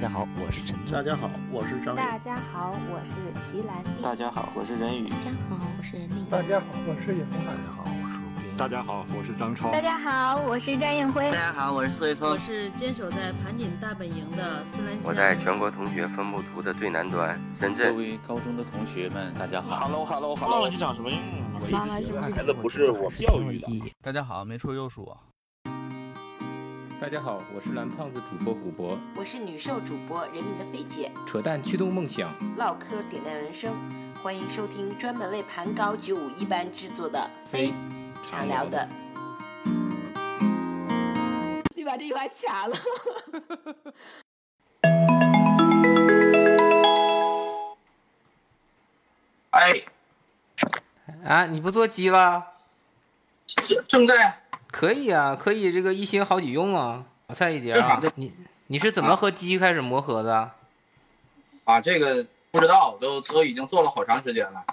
大家好，我是陈大。家好，我是张大家好，我是齐兰弟。大家好，我是任宇。大家好，我是任丽。大家好，我是尹红。大家好，我是吴边。大家好，我是张超。大家好，我是张艳辉。大家好，我是孙一峰。我是坚守在盘锦大本营的孙兰香。我在全国同学分布图的最南端，深圳。各位高中的同学们，大家好。Hello，Hello，Hello。你长什么样了？忘了是孩子不是我教育的。大家好，没错又是我。大家好，我是蓝胖子主播古博，我是女兽主播人民的费姐，扯淡驱动梦想，唠嗑点亮人生，欢迎收听专门为盘高九五一班制作的《非常聊的》。你把这句话卡了。哎，啊，你不做鸡了？正在。可以啊，可以这个一心好几用啊。菜一碟啊，你你是怎么和鸡开始磨合的？啊，这个不知道，都都已经做了好长时间了。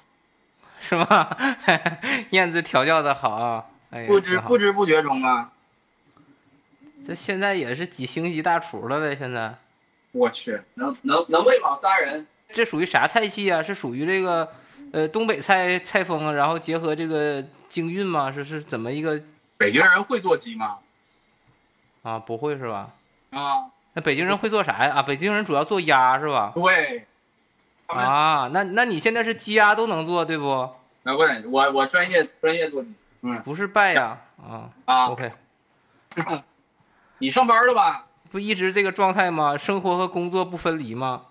是吗？燕子调教的好啊，哎，不知不知不觉中啊。这现在也是几星级大厨了呗？现在。我去，能能能喂饱仨人。这属于啥菜系啊？是属于这个呃东北菜菜风，然后结合这个京韵吗？是是怎么一个？北京人会做鸡吗？啊，不会是吧？啊，那北京人会做啥呀？啊，北京人主要做鸭是吧？对。啊，那那你现在是鸡鸭都能做对不？那不，我我专业专业做鸡。嗯，不是拜呀。啊啊，OK。你上班了吧？不一直这个状态吗？生活和工作不分离吗？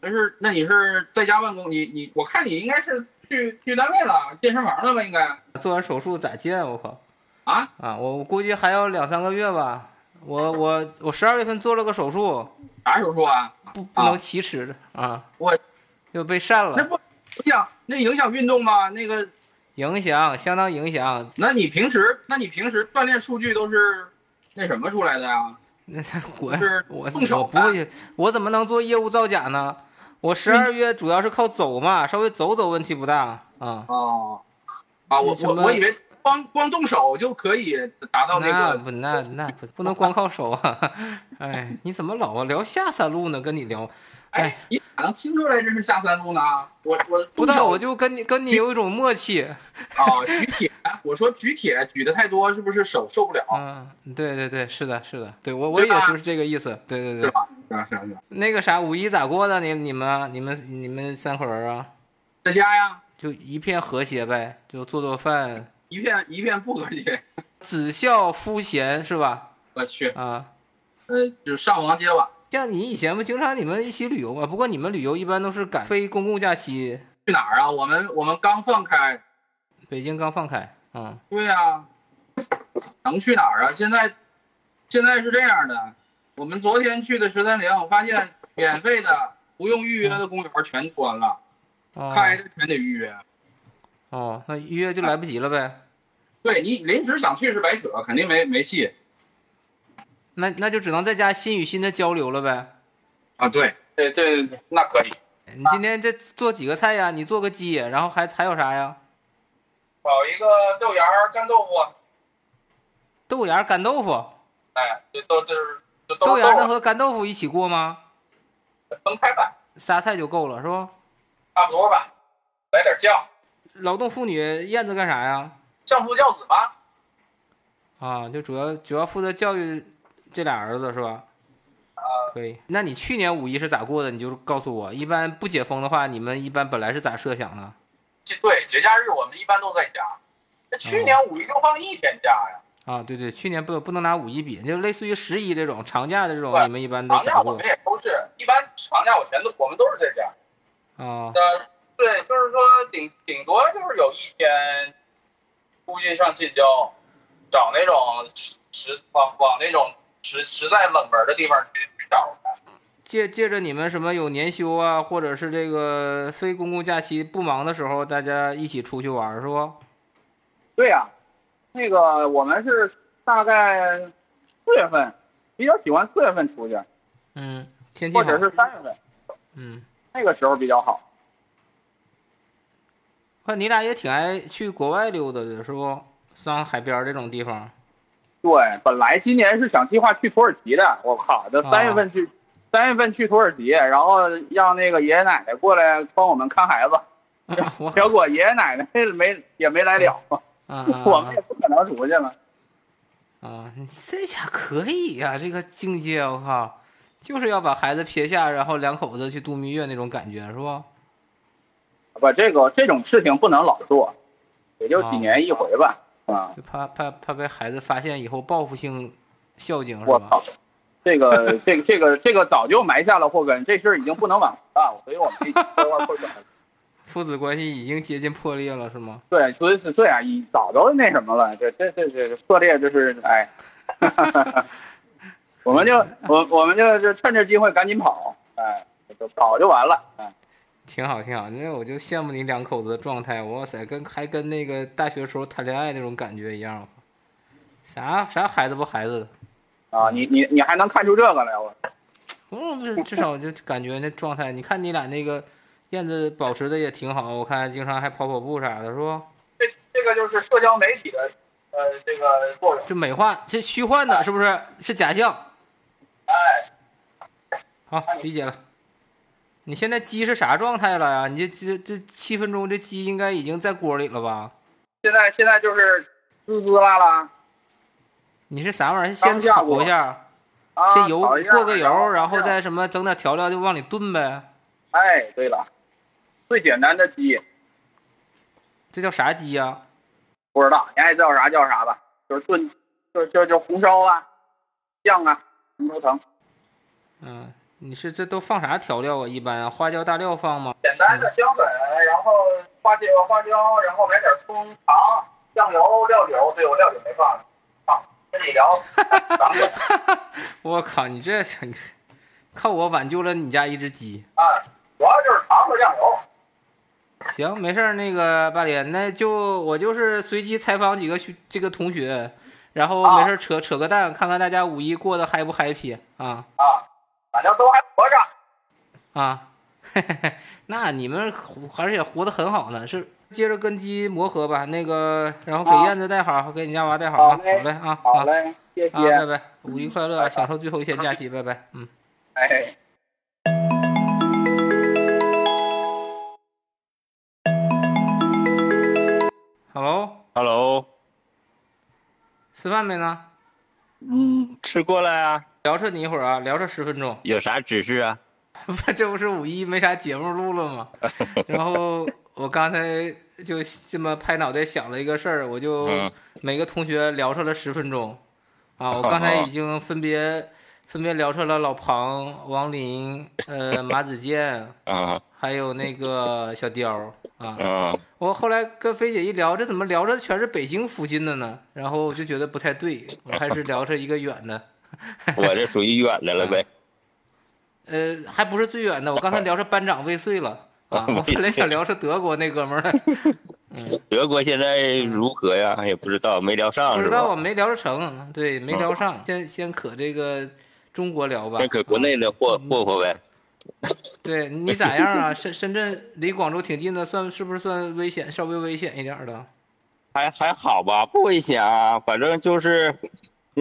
但是，那你是在家办公？你你，我看你应该是去去单位了，健身房了吧？应该。做完手术咋见？我靠！啊啊！我我估计还要两三个月吧。我我我十二月份做了个手术。啥手术啊？不不能启齿啊！我又被扇了。那不影响那影响运动吗？那个影响相当影响。那你平时那你平时锻炼数据都是那什么出来的呀？那滚我我不会，我怎么能做业务造假呢？我十二月主要是靠走嘛，稍微走走问题不大啊。哦，啊，我我我以为光光动手就可以达到那个。不那那不不能光靠手啊！哎，你怎么老聊下三路呢？跟你聊，哎，你咋能听出来这是下三路呢？我我不知道，我就跟你跟你有一种默契。啊，举铁，我说举铁举的太多，是不是手受不了？嗯，对对对，是的，是的，对我我也是这个意思，对对对。是吧？是是是。那个啥，五一咋过的？你你们你们你们三口人啊？在家呀。就一片和谐呗，就做做饭。一片一片不和谐。子孝夫贤是吧？我去啊，呃，就上王结瓦。像你以前不经常你们一起旅游吗？不过你们旅游一般都是赶非公共假期。去哪儿啊？我们我们刚放开。北京刚放开。嗯。对呀、啊。能去哪儿啊？现在现在是这样的，我们昨天去的十三陵，我发现免费的不用预约的公园全关了。哦、开的全得预约，哦，那预约就来不及了呗。啊、对你临时想去是白扯，肯定没没戏。那那就只能在家心与心的交流了呗。啊，对，对对对，那可以。你今天这做几个菜呀？你做个鸡，然后还还有啥呀？炒一个豆芽干豆腐。豆芽干豆腐。哎，这都这是。豆芽能和干豆腐一起过吗？分开吧。仨菜就够了，是不？差不多吧，来点酱。劳动妇女燕子干啥呀？相夫教子吗？啊，就主要主要负责教育这俩儿子是吧？啊，可以。那你去年五一是咋过的？你就告诉我。一般不解封的话，你们一般本来是咋设想的？对，节假日我们一般都在家。那去年五一就放一天假呀。啊，对对，去年不不能拿五一比，就类似于十一这种长假的这种，你们一般都长假我们也都是一般长假我全都我们都是在家。啊，呃，对，就是说顶顶多就是有一天，出去上近郊，找那种实往往那种实实在冷门的地方去去找去。借借着你们什么有年休啊，或者是这个非公共假期不忙的时候，大家一起出去玩是不？对呀、啊，那个我们是大概四月份，比较喜欢四月份出去。嗯，天气或者是三月份。嗯。那个时候比较好。看你俩也挺爱去国外溜达的，是不？上海边这种地方。对，本来今年是想计划去土耳其的，我靠，这三月份去，三月份去土耳其，然后让那个爷爷奶奶过来帮我们看孩子。结果爷爷奶奶没也没来了，我们也不可能出去了。啊，你这下可以呀，这个境界我靠，就是要把孩子撇下，然后两口子去度蜜月那种感觉是吧？不，这个这种事情不能老做，也就几年一回吧。啊，就怕怕怕被孩子发现以后报复性孝敬是吧？我操，这个这个这个这个早就埋下了祸根，这事儿已经不能挽回了，所以我们这块破转。父子关系已经接近破裂了，是吗？对，所以是这样，已早都那什么了，这这这这破裂就是哎，我们就我我们就就趁这机会赶紧跑，哎，就跑就完了，哎，挺好挺好，那我就羡慕你两口子的状态，哇塞，跟还跟那个大学时候谈恋爱那种感觉一样，啥啥孩子不孩子的啊？你你你还能看出这个来我？嗯，至少就感觉那状态，你看你俩那个。燕子保持的也挺好，我看经常还跑跑步啥的，是不？这这个就是社交媒体的呃这个作用，就美化，这虚幻的，是不是？是假象。哎，好，理解了。你现在鸡是啥状态了呀？你这这这七分钟，这鸡应该已经在锅里了吧？现在现在就是滋滋啦啦。你是啥玩意儿？先炒一下，先油过个油，然后再什么整点调料就往里炖呗。哎，对了。最简单的鸡，这叫啥鸡呀？不知道，你爱叫啥叫啥吧。就是炖，就就就红烧啊，酱啊，什么都成。嗯，你是这都放啥调料啊？一般啊，花椒大料放吗？简单的香粉，然后花椒、花椒，然后买点葱、糖、酱油、料酒。对，我料酒没放。啊，跟你聊。我靠，你这你靠我挽救了你家一只鸡。啊，主要就是糖和酱油。行，没事儿，那个八连，那就我就是随机采访几个学这个同学，然后没事扯扯个蛋，看看大家五一过得嗨不 happy 啊？啊，反正都还活着。啊，嘿嘿嘿那你们还是也活得很好呢，是接着跟鸡磨合吧。那个，然后给燕子带好，给你家娃带好啊。好嘞啊，好嘞，谢谢，拜拜，五一快乐，享受最后一天假期，拜拜，嗯，哎。Hello，Hello，吃饭没呢？嗯，吃过了呀。聊扯你一会儿啊，聊扯十分钟。有啥指示啊？不，这不是五一没啥节目录了吗？然后我刚才就这么拍脑袋想了一个事儿，我就每个同学聊扯了十分钟。啊，我刚才已经分别分别聊扯了老庞、王林、呃 马子健啊，还有那个小雕。啊，我后来跟菲姐一聊，这怎么聊着全是北京附近的呢？然后我就觉得不太对，我还是聊着一个远的。我这属于远的了呗。呃，还不是最远的，我刚才聊着班长未遂了 啊。我本来想聊是德国那哥们儿的。德国现在如何呀？也不知道，没聊上。不知道，没聊着成。对，没聊上。先先可这个中国聊吧。先可国内的霍霍霍呗。对你咋样啊？深深圳离广州挺近的，算是不是算危险？稍微危险一点的，还还好吧，不危险啊。反正就是，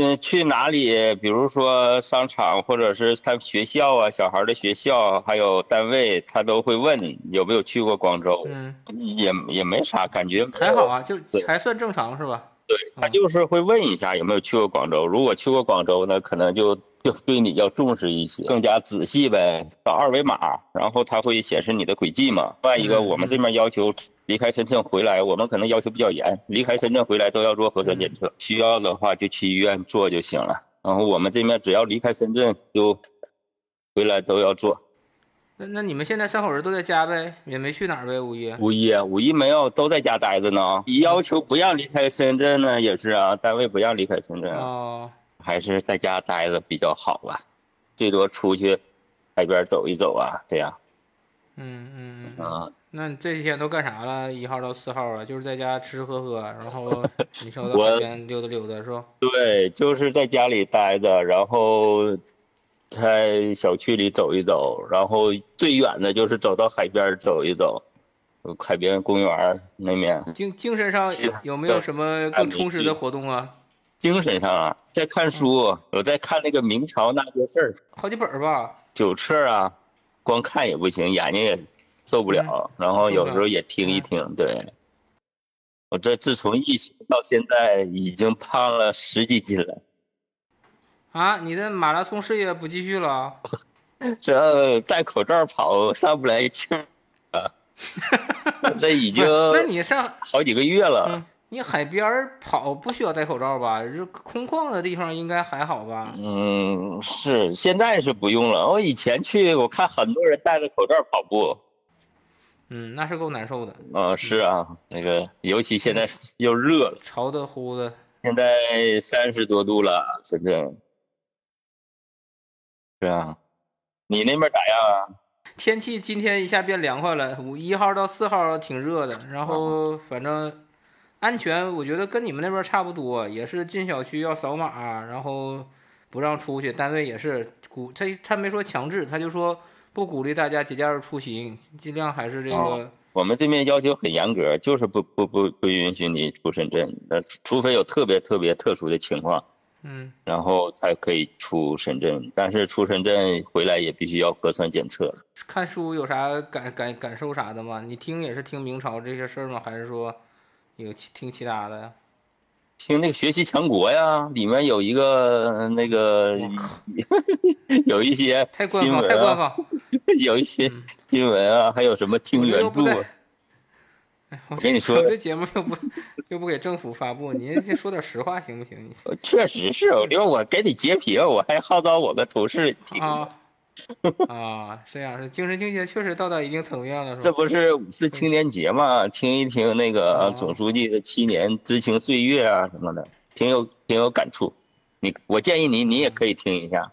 嗯，去哪里，比如说商场或者是他学校啊，小孩的学校，还有单位，他都会问有没有去过广州。嗯，也也没啥感觉，还好啊，就还算正常是吧？对他就是会问一下有没有去过广州，如果去过广州，呢可能就。就对你要重视一些，更加仔细呗。扫二维码，然后它会显示你的轨迹嘛。另外一个，我们这边要求离开深圳回来，我们可能要求比较严，离开深圳回来都要做核酸检测，需要的话就去医院做就行了。然后我们这边只要离开深圳就回来都要做。那那你们现在三口人都在家呗，也没去哪儿呗？五一？五一？五一没有，都在家待着呢。要求不让离开深圳呢，也是啊，单位不让离开深圳。哦。还是在家待着比较好吧，最多出去海边走一走啊，这样。嗯嗯嗯啊，那这几天都干啥了？一号到四号啊，就是在家吃吃喝喝，然后 你说到海边溜达溜达是吧？对，就是在家里待着，然后在小区里走一走，然后最远的就是走到海边走一走，海边公园那面。精精神上有没有什么更充实的活动啊？精神上啊，在看书，我在看那个明朝那些事儿，好几本吧，九册啊，光看也不行，眼睛也受不了，然后有时候也听一听。对，我这自从疫情到现在，已经胖了十几斤了。啊，你的马拉松事业不继续了？这戴口罩跑上不来气儿啊！这已经那你上好几个月了。你海边跑不需要戴口罩吧？这空旷的地方应该还好吧？嗯，是现在是不用了。我以前去，我看很多人戴着口罩跑步。嗯，那是够难受的。啊，是啊，那个尤其现在又热了，潮的乎的。现在三十多度了，深圳。是啊，你那边咋样啊？天气今天一下变凉快了，五一号到四号挺热的，然后反正。安全，我觉得跟你们那边差不多，也是进小区要扫码，然后不让出去。单位也是鼓他，他没说强制，他就说不鼓励大家节假日出行，尽量还是这个。我们这边要求很严格，就是不不不不允许你出深圳，呃，除非有特别特别特殊的情况，嗯，然后才可以出深圳。但是出深圳回来也必须要核酸检测。看书有啥感感感受啥的吗？你听也是听明朝这些事儿吗？还是说？有听其他的呀？听那个学习强国呀，里面有一个那个 有一些新闻啊，有一些新闻啊，还有什么听原著？我跟你说，这节目又不又不给政府发布，您先说点实话行不行？确实是，因为我给你截屏，我还号召我的同事听。啊，这样是精神境界确实到达一定层面了，这不是五四青年节嘛？听一听那个总书记的七年知青岁月啊什么的，挺有挺有感触。你我建议你，你也可以听一下。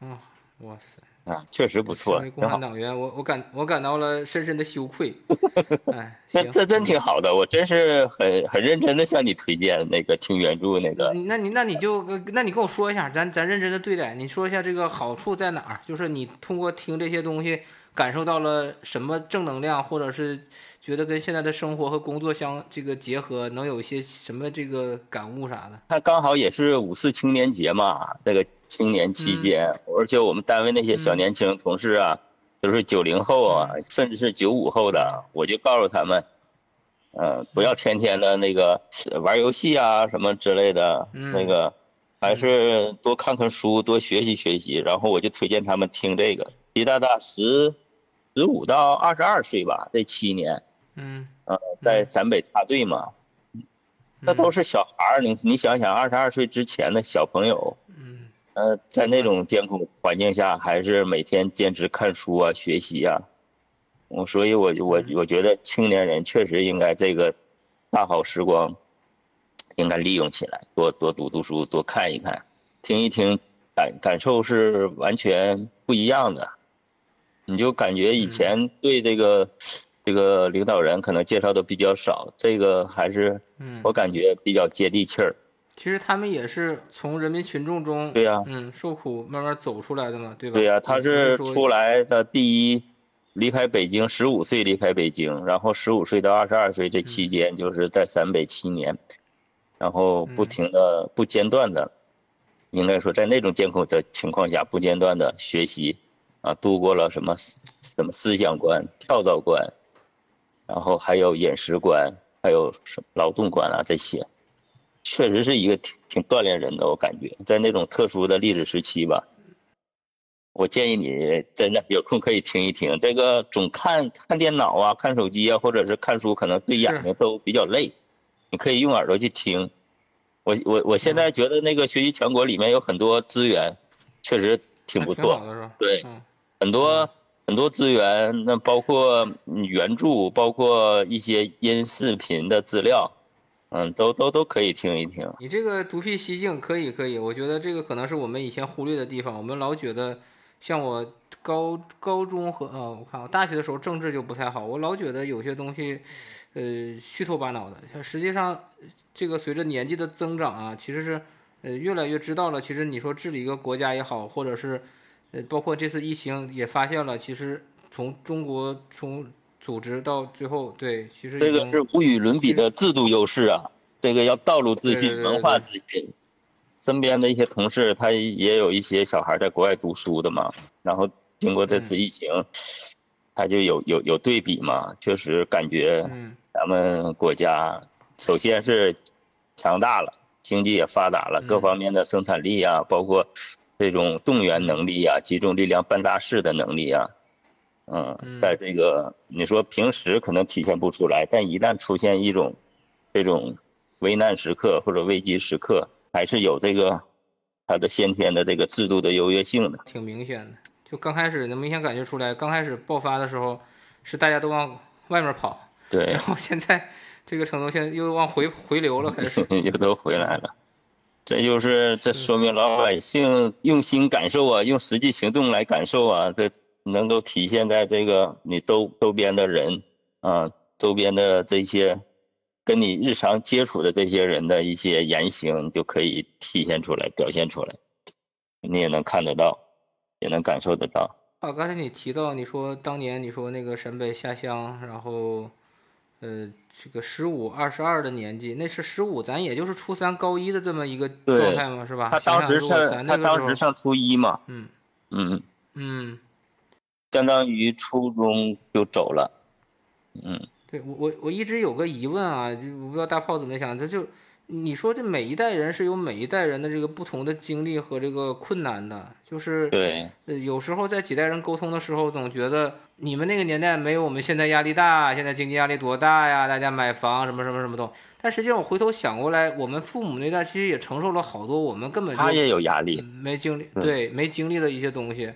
嗯，哇塞。啊，确实不错。共产党员，我我感我感到了深深的羞愧。哎，那 这真挺好的，我真是很很认真的向你推荐那个听原著那个。那你那你就那你跟我说一下，咱咱认真的对待，你说一下这个好处在哪儿？就是你通过听这些东西，感受到了什么正能量，或者是觉得跟现在的生活和工作相这个结合，能有一些什么这个感悟啥的？他刚好也是五四青年节嘛，这个。青年期间，而且我们单位那些小年轻同事啊，都是九零后啊，甚至是九五后的，我就告诉他们，嗯，不要天天的那个玩游戏啊什么之类的，那个还是多看看书，多学习学习。然后我就推荐他们听这个。习大大十十五到二十二岁吧，这七年，嗯，呃，在陕北插队嘛，那都是小孩儿，你你想想，二十二岁之前的小朋友。呃，在那种艰苦环境下，还是每天坚持看书啊、学习啊。我所以，我我我觉得青年人确实应该这个大好时光，应该利用起来，多多读读书，多看一看，听一听，感感受是完全不一样的。你就感觉以前对这个这个领导人可能介绍的比较少，这个还是我感觉比较接地气儿。其实他们也是从人民群众中，对呀，嗯，受苦慢慢走出来的嘛，对吧？对呀，他是出来的第一，离开北京，十五岁离开北京，然后十五岁到二十二岁这期间就是在陕北七年，然后不停的、不间断的，应该说在那种艰苦的情况下不间断的学习，啊，度过了什么什么思想观、跳蚤观，然后还有饮食观，还有什么劳动观啊这些。确实是一个挺挺锻炼人的，我感觉在那种特殊的历史时期吧，我建议你真的有空可以听一听。这个总看看电脑啊、看手机啊，或者是看书，可能对眼睛都比较累。你可以用耳朵去听。我我我现在觉得那个学习全国里面有很多资源，确实挺不错。对，很多很多资源，那包括原著，包括一些音视频的资料。嗯，都都都可以听一听。你这个独辟蹊径可以可以，我觉得这个可能是我们以前忽略的地方。我们老觉得，像我高高中和呃，我看我大学的时候政治就不太好，我老觉得有些东西，呃，虚头巴脑的。像实际上，这个随着年纪的增长啊，其实是呃越来越知道了。其实你说治理一个国家也好，或者是呃包括这次疫情也发现了，其实从中国从。组织到最后，对，其实这个是无与伦比的制度优势啊！这个要道路自信、文化自信，身边的一些同事，他也有一些小孩在国外读书的嘛，然后经过这次疫情，他就有有有对比嘛，确实感觉咱们国家首先是强大了，经济也发达了，各方面的生产力啊，包括这种动员能力啊，集中力量办大事的能力啊，嗯，在这个你说平时可能体现不出来，但一旦出现一种这种危难时刻或者危机时刻。还是有这个，它的先天的这个制度的优越性的，挺明显的。就刚开始能明显感觉出来，刚开始爆发的时候，是大家都往外面跑，对。然后现在这个程度，现在又往回回流了，开始 又都回来了。这就是这说明老百姓用心感受啊，用实际行动来感受啊，这能够体现在这个你周周边的人啊，周边的这些。跟你日常接触的这些人的一些言行，就可以体现出来、表现出来，你也能看得到，也能感受得到。啊，刚才你提到，你说当年你说那个陕北下乡，然后，呃，这个十五、二十二的年纪，那是十五，咱也就是初三、高一的这么一个状态嘛，是吧？他当时上，他当时上初一嘛，嗯嗯嗯，相当于初中就走了，嗯。对我我我一直有个疑问啊，就我不知道大炮怎么想，他就你说这每一代人是有每一代人的这个不同的经历和这个困难的，就是对，有时候在几代人沟通的时候，总觉得你们那个年代没有我们现在压力大，现在经济压力多大呀？大家买房什么什么什么都，但实际上我回头想过来，我们父母那代其实也承受了好多我们根本他也有压力，没经历对没经历的一些东西，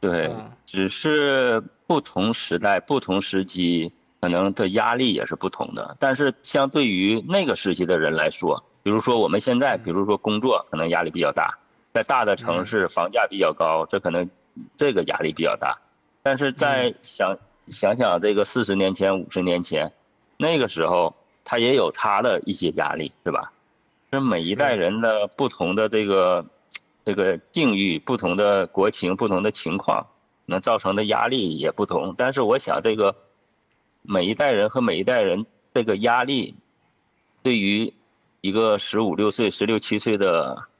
对，只是不同时代不同时期。可能的压力也是不同的，但是相对于那个时期的人来说，比如说我们现在，比如说工作可能压力比较大，在大的城市房价比较高，这可能这个压力比较大。但是在想想想这个四十年前、五十年前，那个时候他也有他的一些压力，是吧？这每一代人的不同的这个这个境遇、不同的国情、不同的情况，能造成的压力也不同。但是我想这个。每一代人和每一代人这个压力，对于一个十五六岁、十六七岁的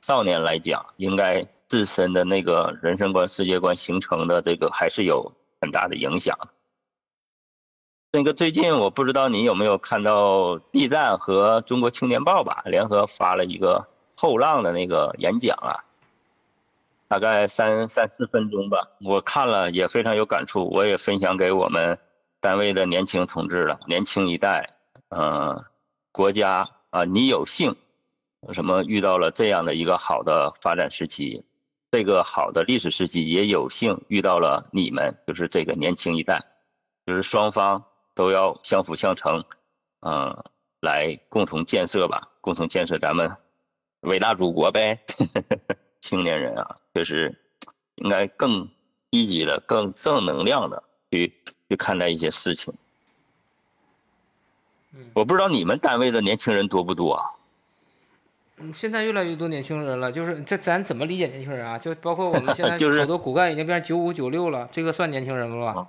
少年来讲，应该自身的那个人生观、世界观形成的这个还是有很大的影响。那个最近我不知道你有没有看到 B 站和中国青年报吧联合发了一个后浪的那个演讲啊，大概三三四分钟吧，我看了也非常有感触，我也分享给我们。单位的年轻同志了，年轻一代，嗯，国家啊，你有幸，什么遇到了这样的一个好的发展时期，这个好的历史时期也有幸遇到了你们，就是这个年轻一代，就是双方都要相辅相成，嗯，来共同建设吧，共同建设咱们伟大祖国呗。青年人啊，确实应该更积极的、更正能量的去。去看待一些事情，我不知道你们单位的年轻人多不多啊？嗯，现在越来越多年轻人了，就是这咱怎么理解年轻人啊？就包括我们现在 好多骨干已经变成九五九六了，这个算年轻人了吧？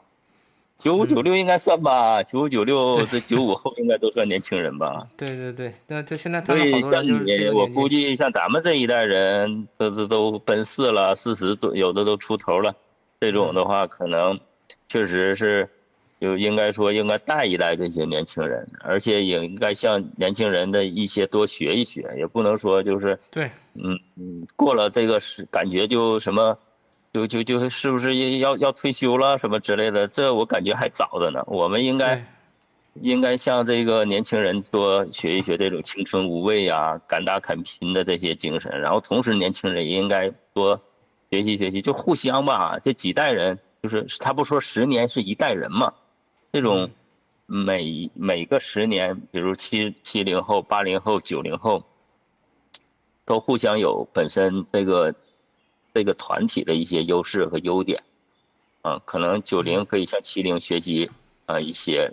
九五九六应该算吧？九五九六这九五后应该都算年轻人吧？对对对，那这现在所以像你，我估计像咱们这一代人，都是都奔四了，四十多，有的都出头了，这种的话可能。确实是，就应该说应该带一带这些年轻人，而且也应该向年轻人的一些多学一学，也不能说就是对，嗯嗯，过了这个是感觉就什么，就就就是不是要要退休了什么之类的，这我感觉还早着呢。我们应该应该向这个年轻人多学一学这种青春无畏呀、敢打敢拼的这些精神，然后同时年轻人也应该多学习学习，就互相吧，这几代人。就是他不说十年是一代人嘛，这种每每个十年，比如七七零后、八零后、九零后，都互相有本身这个这个团体的一些优势和优点，啊，可能九零可以向七零学习啊一些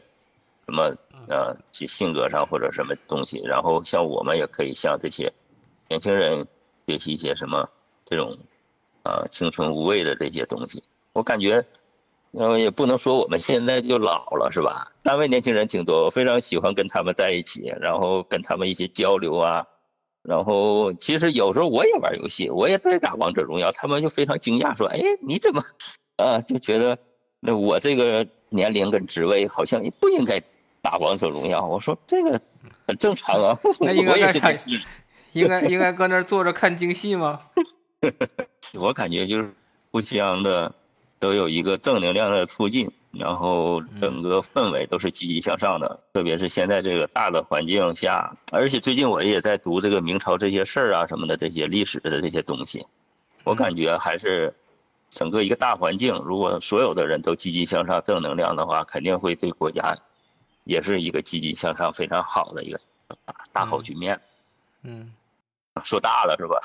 什么呃其性格上或者什么东西，然后像我们也可以向这些年轻人学习一些什么这种啊青春无畏的这些东西。我感觉，呃，也不能说我们现在就老了，是吧？单位年轻人挺多，我非常喜欢跟他们在一起，然后跟他们一些交流啊，然后其实有时候我也玩游戏，我也在打王者荣耀，他们就非常惊讶说：“哎，你怎么啊？”就觉得那我这个年龄跟职位好像不应该打王者荣耀。我说这个很正常啊，那应该干啥？应该应该搁那坐着看京戏吗？我感觉就是互相的都有一个正能量的促进。然后整个氛围都是积极向上的，特别是现在这个大的环境下，而且最近我也在读这个明朝这些事儿啊什么的这些历史的这些东西，我感觉还是整个一个大环境，如果所有的人都积极向上、正能量的话，肯定会对国家也是一个积极向上、非常好的一个大好局面。嗯，说大了是吧？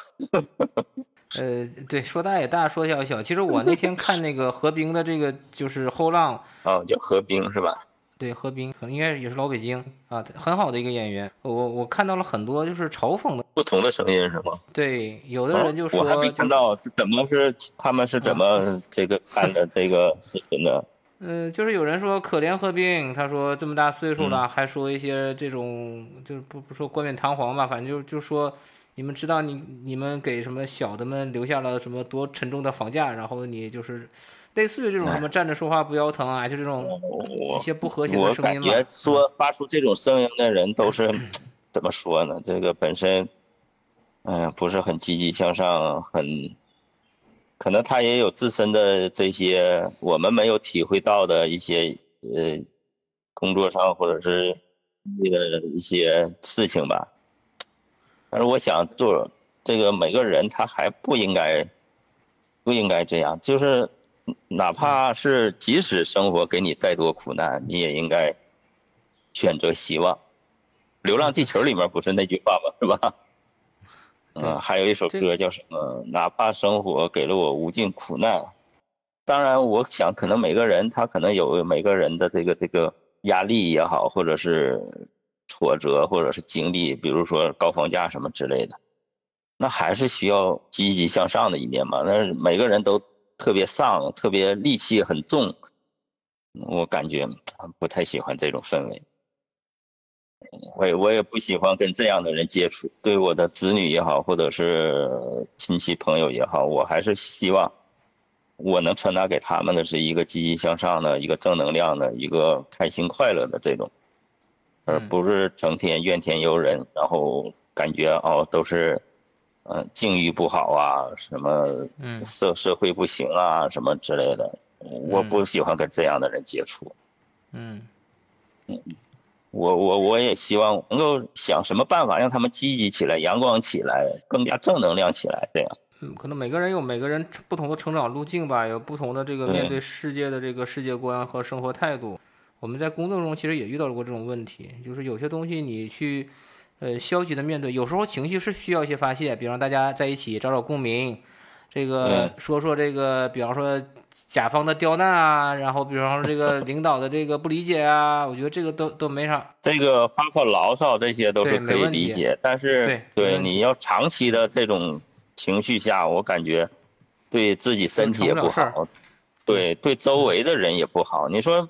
呃，对，说大也大，说小也小。其实我那天 看那个何冰的这个就是后浪，哦，叫何冰是吧？对，何冰可能应该也是老北京啊，很好的一个演员。我我看到了很多就是嘲讽的不同的声音是吗？对，有的人就说，我还没看到怎么是他们是怎么这个看的这个视频的。嗯，就是有人说可怜何冰，他说这么大岁数了，还说一些这种就是不不说冠冕堂皇吧，反正就就说。你们知道你你们给什么小的们留下了什么多沉重的房价？然后你就是类似于这种什么站着说话不腰疼啊，就这种一些不和谐的声音嘛。我感觉说发出这种声音的人都是怎么说呢？这个本身，嗯，不是很积极向上，很可能他也有自身的这些我们没有体会到的一些呃工作上或者是那个一些事情吧。但是我想做这个，每个人他还不应该，不应该这样。就是哪怕是即使生活给你再多苦难，你也应该选择希望。《流浪地球》里面不是那句话吗？是吧？嗯，还有一首歌叫什么？哪怕生活给了我无尽苦难。当然，我想可能每个人他可能有每个人的这个这个压力也好，或者是。挫折或者是经历，比如说高房价什么之类的，那还是需要积极向上的一面嘛。那每个人都特别丧，特别戾气很重，我感觉不太喜欢这种氛围。我也我也不喜欢跟这样的人接触。对我的子女也好，或者是亲戚朋友也好，我还是希望我能传达给他们的是一个积极向上的一个正能量的一个开心快乐的这种。而不是成天怨天尤人，然后感觉哦都是，嗯境遇不好啊，什么社社会不行啊，什么之类的，我不喜欢跟这样的人接触。嗯，嗯，我我我也希望能够想什么办法让他们积极起来、阳光起来、更加正能量起来，这样。嗯，可能每个人有每个人不同的成长路径吧，有不同的这个面对世界的这个世界观和生活态度。我们在工作中其实也遇到过这种问题，就是有些东西你去，呃，消极的面对，有时候情绪是需要一些发泄，比方大家在一起找找共鸣，这个说说这个，比方说甲方的刁难啊，然后比方说这个领导的这个不理解啊，我觉得这个都都没啥。这个发发牢骚这些都是可以理解，但是对你要长期的这种情绪下，我感觉对自己身体也不好，对对周围的人也不好。你说。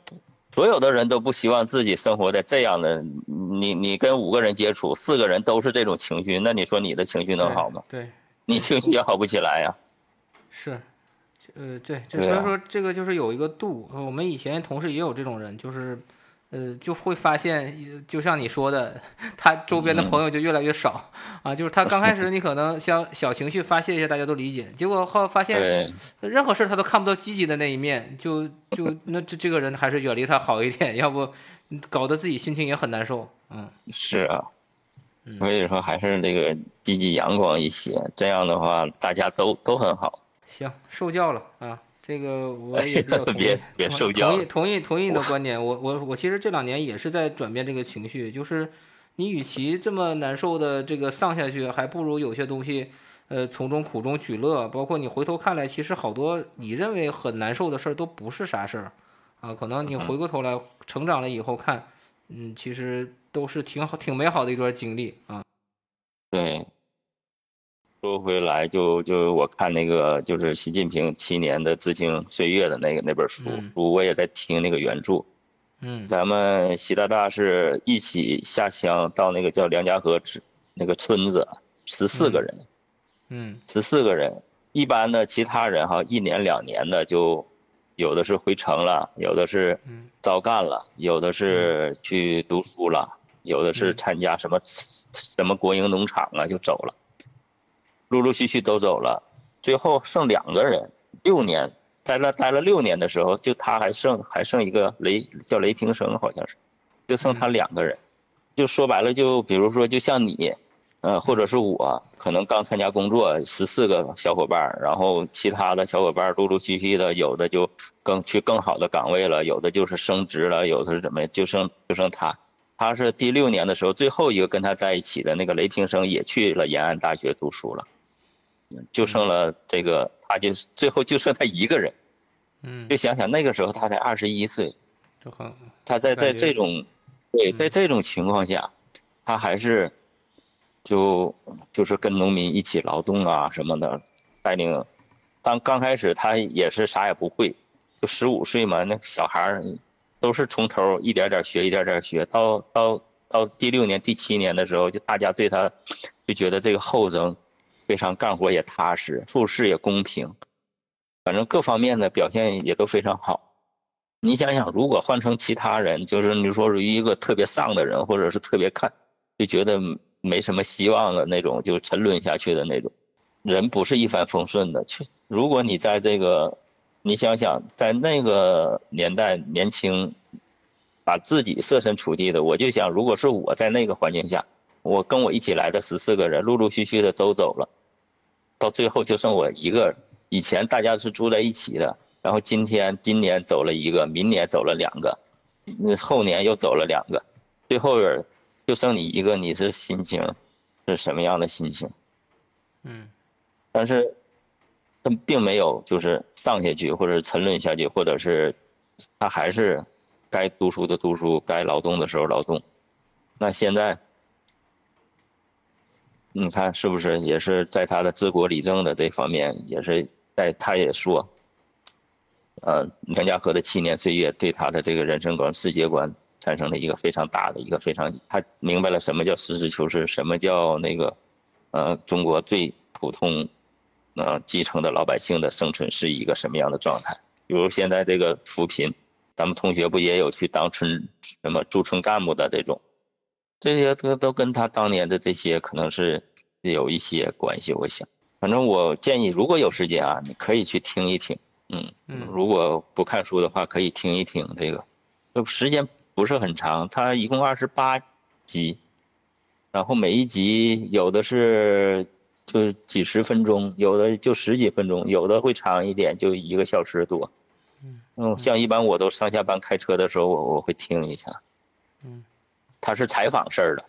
所有的人都不希望自己生活在这样的，你你跟五个人接触，四个人都是这种情绪，那你说你的情绪能好吗？对，你情绪也好不起来呀。是，呃，对，所以说这个就是有一个度。我们以前同事也有这种人，就是。呃，就会发现，就像你说的，他周边的朋友就越来越少啊。就是他刚开始，你可能像小情绪发泄一下，大家都理解。结果后发现，任何事他都看不到积极的那一面，就就那这这个人还是远离他好一点，要不搞得自己心情也很难受。嗯，是啊，所以说还是那个积极阳光一些，这样的话大家都都很好。行，受教了啊。这个我 也比较同意，同意同意同意你的观点。我我我其实这两年也是在转变这个情绪，就是你与其这么难受的这个丧下去，还不如有些东西，呃，从中苦中取乐。包括你回头看来，其实好多你认为很难受的事儿都不是啥事儿，啊，可能你回过头来成长了以后看，嗯，其实都是挺好挺美好的一段经历啊。对。说回来，就就我看那个，就是习近平七年的知青岁月的那个那本书，书我也在听那个原著。嗯，咱们习大大是一起下乡到那个叫梁家河那个村子，十四个人，嗯，十四个人。一般的其他人哈，一年两年的就，有的是回城了，有的是招干了，有的是去读书了，有的是参加什么什么国营农场啊就走了，陆陆续续都走了，最后剩两个人，六年待了待了六年的时候，就他还剩还剩一个雷叫雷平生好像是，就剩他两个人，就说白了就比如说就像你。嗯，或者是我可能刚参加工作，十四个小伙伴，然后其他的小伙伴陆陆续续的，有的就更去更好的岗位了，有的就是升职了，有的是怎么，就剩就剩他，他是第六年的时候最后一个跟他在一起的那个雷平生也去了延安大学读书了，就剩了这个，他就最后就剩他一个人，嗯，就想想那个时候他才二十一岁，就很，他在在这种，对，在这种情况下，他还是。就就是跟农民一起劳动啊什么的，带领，当刚开始他也是啥也不会，就十五岁嘛，那小孩儿都是从头一点点学，一点点学，到到到第六年、第七年的时候，就大家对他就觉得这个后生非常干活也踏实，处事也公平，反正各方面的表现也都非常好。你想想，如果换成其他人，就是你说是一个特别丧的人，或者是特别看，就觉得。没什么希望的那种，就沉沦下去的那种，人不是一帆风顺的。去，如果你在这个，你想想，在那个年代年轻，把自己设身处地的，我就想，如果是我在那个环境下，我跟我一起来的十四个人，陆陆续续的都走了，到最后就剩我一个。以前大家是住在一起的，然后今天今年走了一个，明年走了两个，那后年又走了两个，最后人。就剩你一个，你是心情是什么样的心情？嗯，但是他并没有就是丧下去，或者沉沦下去，或者是他还是该读书的读书，该劳动的时候劳动。那现在你看是不是也是在他的治国理政的这方面，也是在他也说，呃，梁家河的七年岁月对他的这个人生观、世界观。产生了一个非常大的一个非常，他明白了什么叫实事求是，什么叫那个，呃，中国最普通，呃，基层的老百姓的生存是一个什么样的状态？比如现在这个扶贫，咱们同学不也有去当村什么驻村干部的这种，这些都都跟他当年的这些可能是有一些关系。我想，反正我建议，如果有时间啊，你可以去听一听，嗯，如果不看书的话，可以听一听这个，就时间。不是很长，它一共二十八集，然后每一集有的是就是几十分钟，有的就十几分钟，有的会长一点，就一个小时多。嗯，像一般我都上下班开车的时候，我我会听一下。嗯，他是采访式儿的，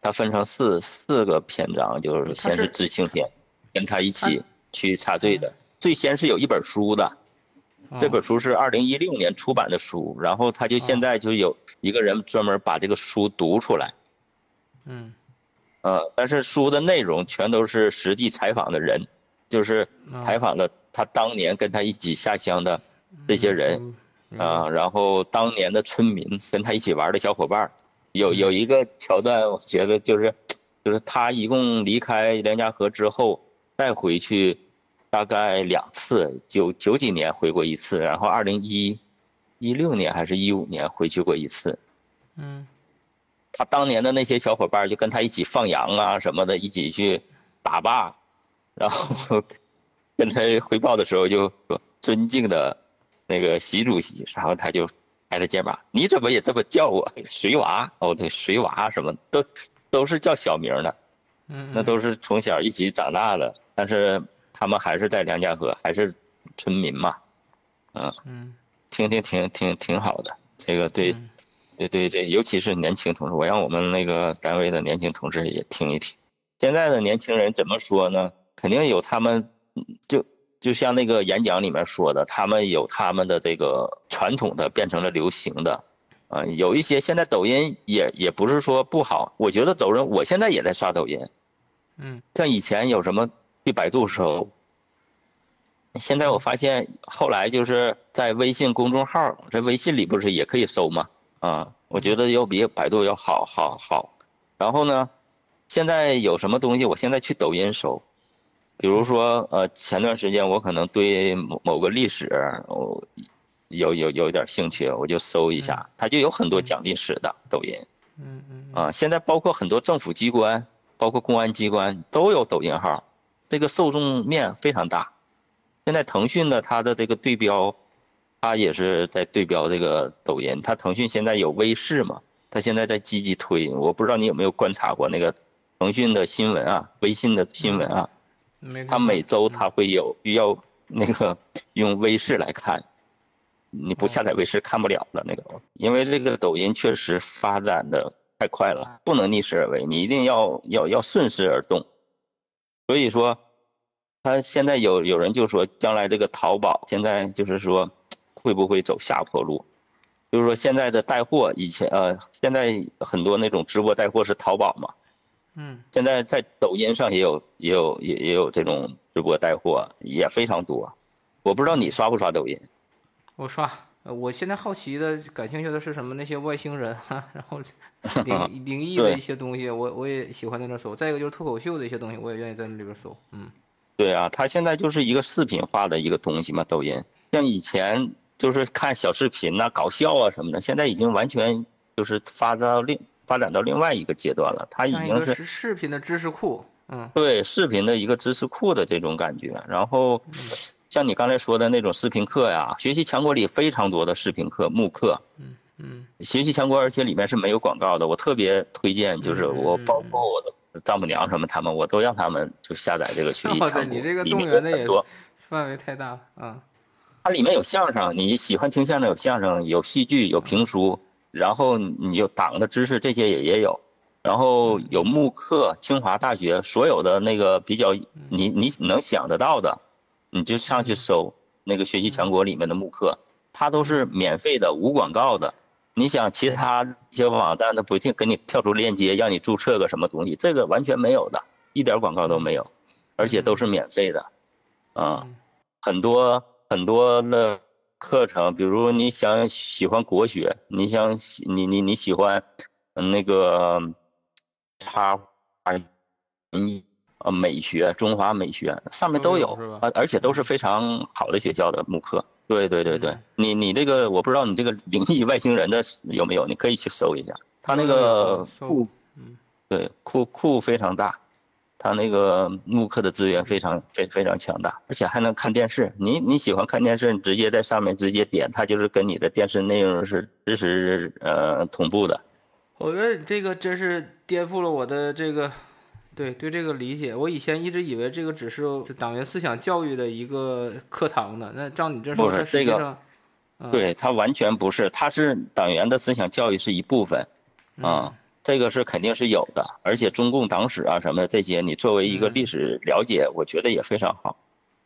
他分成四四个篇章，就是先是知青篇，跟他一起去插队的。最先是有一本书的。这本书是二零一六年出版的书，然后他就现在就有一个人专门把这个书读出来，嗯，呃，但是书的内容全都是实地采访的人，就是采访的他当年跟他一起下乡的这些人，啊，然后当年的村民跟他一起玩的小伙伴，有有一个桥段，我觉得就是，就是他一共离开梁家河之后再回去。大概两次，九九几年回过一次，然后二零一，一六年还是一五年回去过一次。嗯，他当年的那些小伙伴就跟他一起放羊啊什么的，一起去打坝，然后跟他汇报的时候就说尊敬的那个习主席，然后他就拍着肩膀，你怎么也这么叫我水娃？哦对，水娃什么都都是叫小名的，嗯，那都是从小一起长大的，但是。他们还是在梁家河，还是村民嘛，嗯嗯，听听挺挺挺好的，这个对，对对对，尤其是年轻同志，我让我们那个单位的年轻同志也听一听。现在的年轻人怎么说呢？肯定有他们，就就像那个演讲里面说的，他们有他们的这个传统的变成了流行的，啊，有一些现在抖音也也不是说不好，我觉得抖音，我现在也在刷抖音，嗯，像以前有什么。去百度搜，现在我发现后来就是在微信公众号，在微信里不是也可以搜吗？啊，我觉得要比百度要好好好。然后呢，现在有什么东西，我现在去抖音搜，比如说呃，前段时间我可能对某某个历史我有有有点兴趣，我就搜一下，它就有很多讲历史的抖音。嗯嗯。啊，现在包括很多政府机关，包括公安机关都有抖音号，这个受众面非常大。现在腾讯的它的这个对标，它也是在对标这个抖音。它腾讯现在有微视嘛？它现在在积极推，我不知道你有没有观察过那个腾讯的新闻啊，微信的新闻啊。它每周他会有需要那个用微视来看，你不下载微视看不了的那个，因为这个抖音确实发展的太快了，不能逆势而为，你一定要要要顺势而动。所以说。他现在有有人就说，将来这个淘宝现在就是说，会不会走下坡路？就是说现在的带货，以前呃，现在很多那种直播带货是淘宝嘛，嗯，现在在抖音上也有也有也也有这种直播带货，也非常多。我不知道你刷不刷抖音？我刷。我现在好奇的、感兴趣的是什么？那些外星人，然后灵 灵异的一些东西，我我也喜欢在那搜。再一个就是脱口秀的一些东西，我也愿意在那里边搜。嗯。对啊，它现在就是一个视频化的一个东西嘛，抖音。像以前就是看小视频呐、搞笑啊什么的，现在已经完全就是发到另发展到另外一个阶段了。它已经是视频的知识库，嗯，对，视频的一个知识库的这种感觉。然后，像你刚才说的那种视频课呀，学习强国里非常多的视频课、慕课，嗯嗯，学习强国，而且里面是没有广告的。我特别推荐，就是我包括我的。丈母娘什么他们，我都让他们就下载这个学习强国。你这个动员的也范围太大了啊！它里面有相声，你喜欢听相声有相声，有戏剧，有评书，然后你就党的知识这些也也有，然后有慕课，清华大学所有的那个比较你你能想得到的，你就上去搜那个学习强国里面的慕课，它都是免费的，无广告的。你想其他一些网站，它不定给你跳出链接，让你注册个什么东西，这个完全没有的，一点广告都没有，而且都是免费的，啊，很多很多的课程，比如你想喜欢国学，你想你你你喜欢那个插文艺呃美学，中华美学上面都有，而而且都是非常好的学校的慕课。对对对对，你你这个我不知道你这个灵异外星人的有没有，你可以去搜一下，他那个库，对库库非常大，他那个慕课的资源非常非非常强大，而且还能看电视。你你喜欢看电视，你直接在上面直接点，它就是跟你的电视内容是实时呃同步的。我觉得这个真是颠覆了我的这个。对对，这个理解，我以前一直以为这个只是党员思想教育的一个课堂呢。那照你这说，是这个，对它完全不是，它是党员的思想教育是一部分，啊，这个是肯定是有的。而且中共党史啊什么的这些，你作为一个历史了解，我觉得也非常好。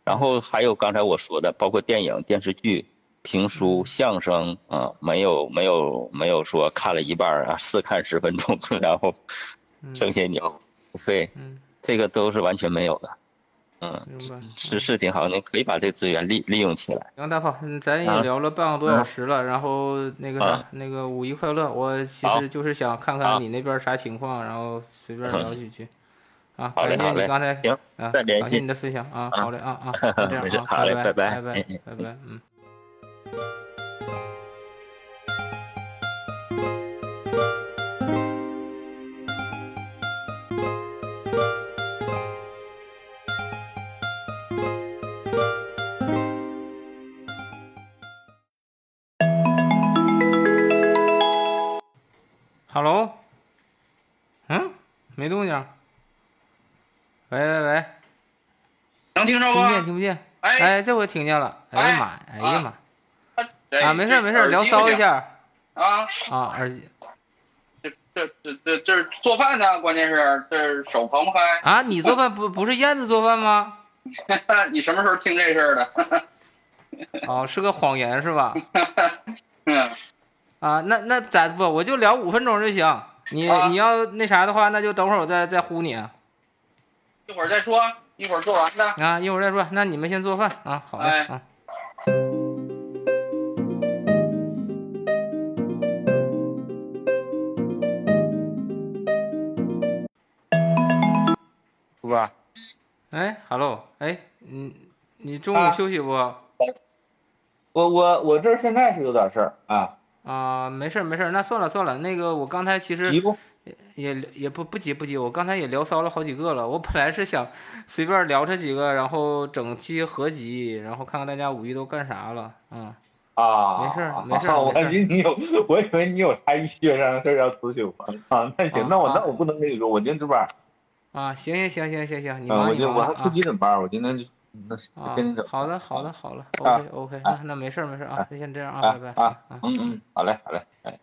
然后还有刚才我说的，包括电影、电视剧、评书、相声啊，没有没有没有说看了一半啊，试看十分钟，然后剩下你要。费，嗯，这个都是完全没有的，嗯，是是挺好，你可以把这个资源利利用起来。行，大炮，咱也聊了半个多小时了，然后那个啥，那个五一快乐，我其实就是想看看你那边啥情况，然后随便聊几句。啊，感谢你刚才，行，啊，再联系你的分享啊，好嘞啊啊，这样啊，好嘞，拜拜拜拜拜拜，嗯。不？听见。哎，这回听见了。哎呀妈，哎呀妈。啊，没事没事，聊骚一下。啊啊，耳机。这这这这做饭呢，关键是这手捧不开。啊，你做饭不不是燕子做饭吗？你什么时候听这事儿的？哦，是个谎言是吧？嗯。啊，那那咋不？我就聊五分钟就行。你你要那啥的话，那就等会儿我再再呼你。一会儿再说，一会儿做完呢？啊，一会儿再说。那你们先做饭啊，好嘞啊。叔伯，哎，Hello，哎，你你中午休息不？我我我这现在是有点事儿啊啊，没事儿没事儿，那算了算了，那个我刚才其实。也也不不急不急，我刚才也聊骚了好几个了。我本来是想随便聊这几个，然后整期合集，然后看看大家五一都干啥了。嗯啊，没事儿没事儿。我以为你有，我以为你有啥医学上的事要咨询我啊。那行，那我那我不能跟你说，我今天值班。啊，行行行行行行，你忙你忙我还出急诊班，我今天就那跟着。好的好的好了，OK OK，那那没事儿没事儿啊，那先这样啊，拜拜啊。嗯嗯，好嘞好嘞，哎。